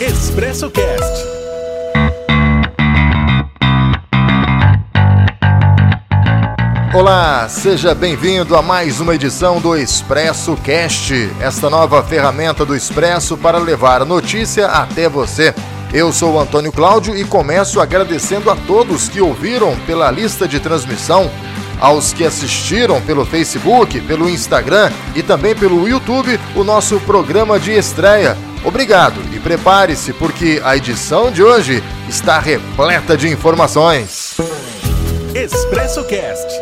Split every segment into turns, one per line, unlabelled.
Expresso Cast.
Olá, seja bem-vindo a mais uma edição do Expresso Cast, esta nova ferramenta do Expresso para levar notícia até você. Eu sou o Antônio Cláudio e começo agradecendo a todos que ouviram pela lista de transmissão, aos que assistiram pelo Facebook, pelo Instagram e também pelo YouTube o nosso programa de estreia. Obrigado e prepare-se porque a edição de hoje está repleta de informações.
Expresso Cast.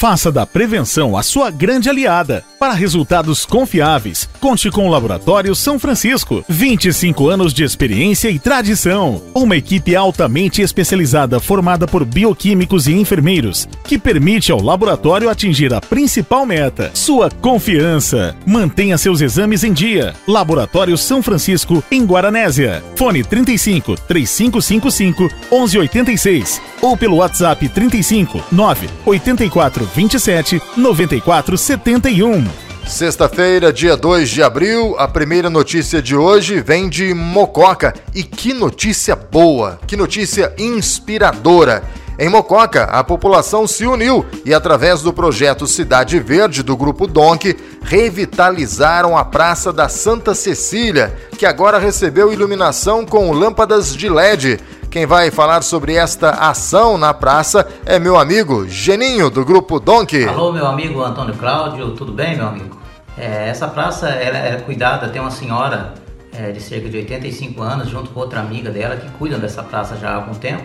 Faça da prevenção a sua grande aliada. Para resultados confiáveis, conte com o Laboratório São Francisco. 25 anos de experiência e tradição. Uma equipe altamente especializada formada por bioquímicos e enfermeiros, que permite ao laboratório atingir a principal meta: sua confiança. Mantenha seus exames em dia. Laboratório São Francisco, em Guaranésia. Fone 35 3555 1186 ou pelo WhatsApp 35 9 84 27 94 71.
Sexta-feira, dia 2 de abril, a primeira notícia de hoje vem de Mococa. E que notícia boa, que notícia inspiradora. Em Mococa, a população se uniu e, através do projeto Cidade Verde do Grupo Donk, revitalizaram a Praça da Santa Cecília, que agora recebeu iluminação com lâmpadas de LED. Quem vai falar sobre esta ação na praça é meu amigo Geninho, do Grupo Donk.
Alô, meu amigo Antônio Cláudio, tudo bem, meu amigo? É, essa praça ela é cuidada, tem uma senhora é, de cerca de 85 anos, junto com outra amiga dela, que cuidam dessa praça já há algum tempo.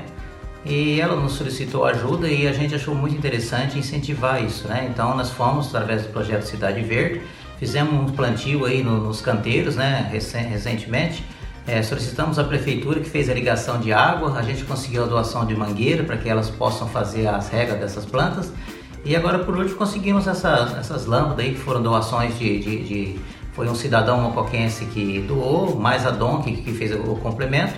E ela nos solicitou ajuda e a gente achou muito interessante incentivar isso, né? Então nós fomos, através do projeto Cidade Verde, fizemos um plantio aí no, nos canteiros, né, recentemente, é, solicitamos à prefeitura que fez a ligação de água, a gente conseguiu a doação de mangueira para que elas possam fazer as regas dessas plantas. E agora por último conseguimos essas, essas lâmpadas aí que foram doações de, de, de foi um cidadão mocoquense que doou, mais a que, que fez o complemento.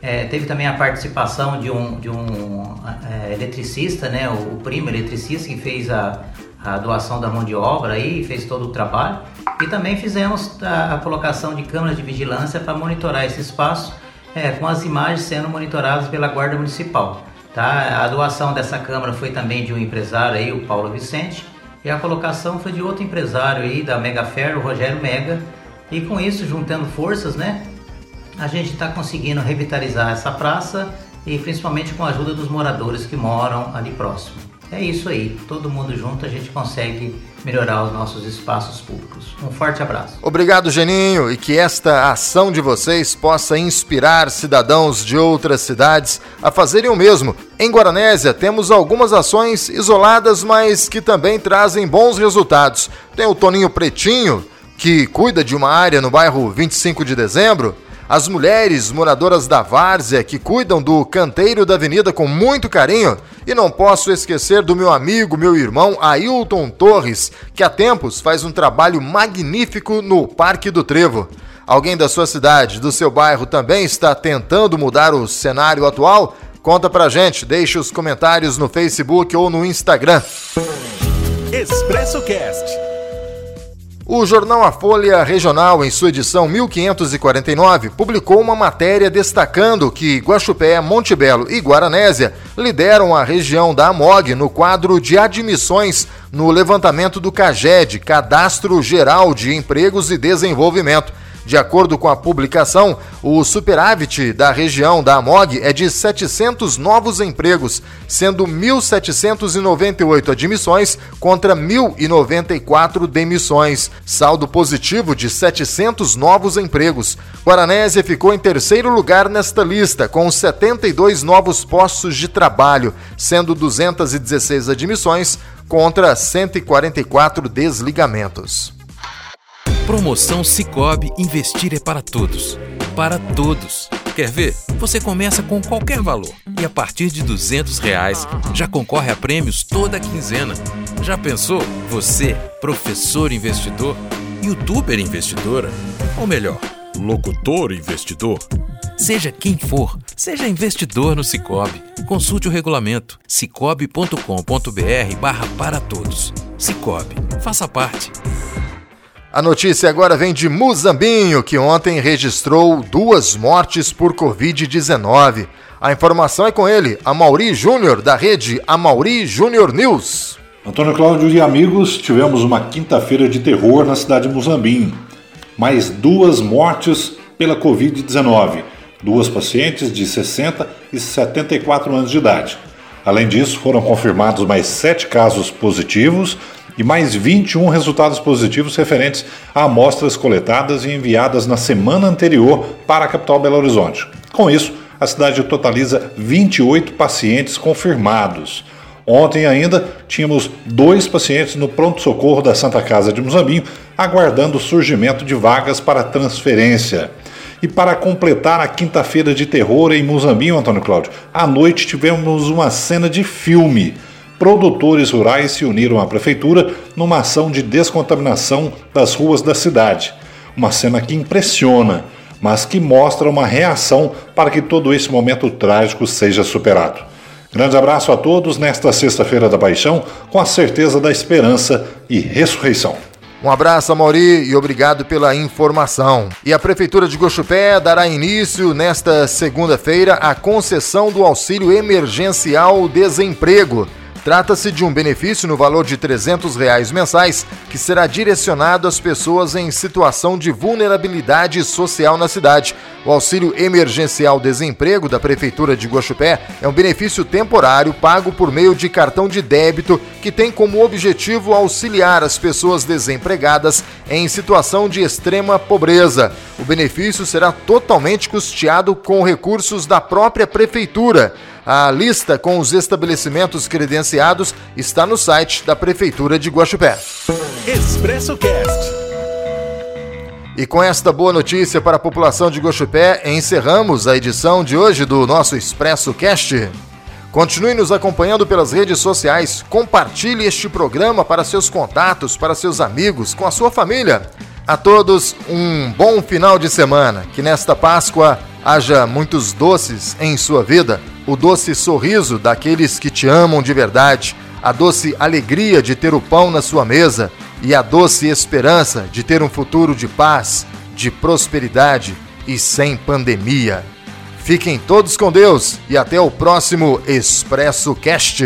É, teve também a participação de um, de um é, eletricista, né, o, o primo eletricista que fez a, a doação da mão de obra aí, fez todo o trabalho. E também fizemos a, colocação de câmeras de vigilância para monitorar esse espaço, é, com as imagens sendo monitoradas pela Guarda Municipal. Tá? A doação dessa câmera foi também de um empresário aí, o Paulo Vicente, e a colocação foi de outro empresário aí da Mega Ferro, o Rogério Mega. E com isso, juntando forças, né, a gente está conseguindo revitalizar essa praça e principalmente com a ajuda dos moradores que moram ali próximo. É isso aí, todo mundo junto a gente consegue melhorar os nossos espaços públicos. Um forte abraço.
Obrigado, Geninho, e que esta ação de vocês possa inspirar cidadãos de outras cidades a fazerem o mesmo. Em Guaranésia temos algumas ações isoladas, mas que também trazem bons resultados. Tem o Toninho Pretinho, que cuida de uma área no bairro 25 de Dezembro as mulheres moradoras da Várzea que cuidam do canteiro da avenida com muito carinho. E não posso esquecer do meu amigo, meu irmão Ailton Torres, que há tempos faz um trabalho magnífico no Parque do Trevo. Alguém da sua cidade, do seu bairro também está tentando mudar o cenário atual? Conta pra gente, deixe os comentários no Facebook ou no Instagram.
Expresso Cast.
O jornal A Folha Regional, em sua edição 1549, publicou uma matéria destacando que Guaxupé, Montebello e Guaranésia lideram a região da AMOG no quadro de admissões no levantamento do CAGED, Cadastro Geral de Empregos e Desenvolvimento. De acordo com a publicação, o superávit da região da AMOG é de 700 novos empregos, sendo 1.798 admissões contra 1.094 demissões. Saldo positivo de 700 novos empregos. Guaranésia ficou em terceiro lugar nesta lista, com 72 novos postos de trabalho, sendo 216 admissões contra 144 desligamentos.
Promoção Cicobi Investir é para todos. Para todos. Quer ver? Você começa com qualquer valor e a partir de 200 reais já concorre a prêmios toda quinzena. Já pensou? Você, professor investidor, youtuber investidora, ou melhor, locutor investidor? Seja quem for, seja investidor no Cicobi. Consulte o regulamento cicobi.com.br barra para todos. Cicobi, faça parte.
A notícia agora vem de Muzambinho, que ontem registrou duas mortes por Covid-19. A informação é com ele, Amauri Júnior, da rede Amauri Júnior News.
Antônio Cláudio e amigos, tivemos uma quinta-feira de terror na cidade de Muzambinho. Mais duas mortes pela Covid-19. Duas pacientes de 60 e 74 anos de idade. Além disso, foram confirmados mais sete casos positivos e mais 21 resultados positivos referentes a amostras coletadas e enviadas na semana anterior para a capital Belo Horizonte. Com isso, a cidade totaliza 28 pacientes confirmados. Ontem ainda tínhamos dois pacientes no pronto-socorro da Santa Casa de Muzambinho, aguardando o surgimento de vagas para transferência. E para completar a quinta-feira de terror em Muzambinho, Antônio Cláudio, à noite tivemos uma cena de filme produtores rurais se uniram à prefeitura numa ação de descontaminação das ruas da cidade. Uma cena que impressiona, mas que mostra uma reação para que todo esse momento trágico seja superado. Grande abraço a todos nesta Sexta-feira da Paixão, com a certeza da esperança e ressurreição.
Um abraço, Mauri, e obrigado pela informação. E a Prefeitura de Gochupé dará início nesta segunda-feira à concessão do auxílio emergencial desemprego. Trata-se de um benefício no valor de 300 reais mensais que será direcionado às pessoas em situação de vulnerabilidade social na cidade. O auxílio emergencial desemprego da Prefeitura de Guaxupé é um benefício temporário pago por meio de cartão de débito que tem como objetivo auxiliar as pessoas desempregadas em situação de extrema pobreza. O benefício será totalmente custeado com recursos da própria Prefeitura. A lista com os estabelecimentos credenciados está no site da Prefeitura de Guaxupé.
Expresso Cast.
E com esta boa notícia para a população de Guaxupé, encerramos a edição de hoje do nosso Expresso Cast. Continue nos acompanhando pelas redes sociais, compartilhe este programa para seus contatos, para seus amigos, com a sua família. A todos um bom final de semana, que nesta Páscoa haja muitos doces em sua vida o doce sorriso daqueles que te amam de verdade, a doce alegria de ter o pão na sua mesa e a doce esperança de ter um futuro de paz, de prosperidade e sem pandemia. Fiquem todos com Deus e até o próximo Expresso Cast.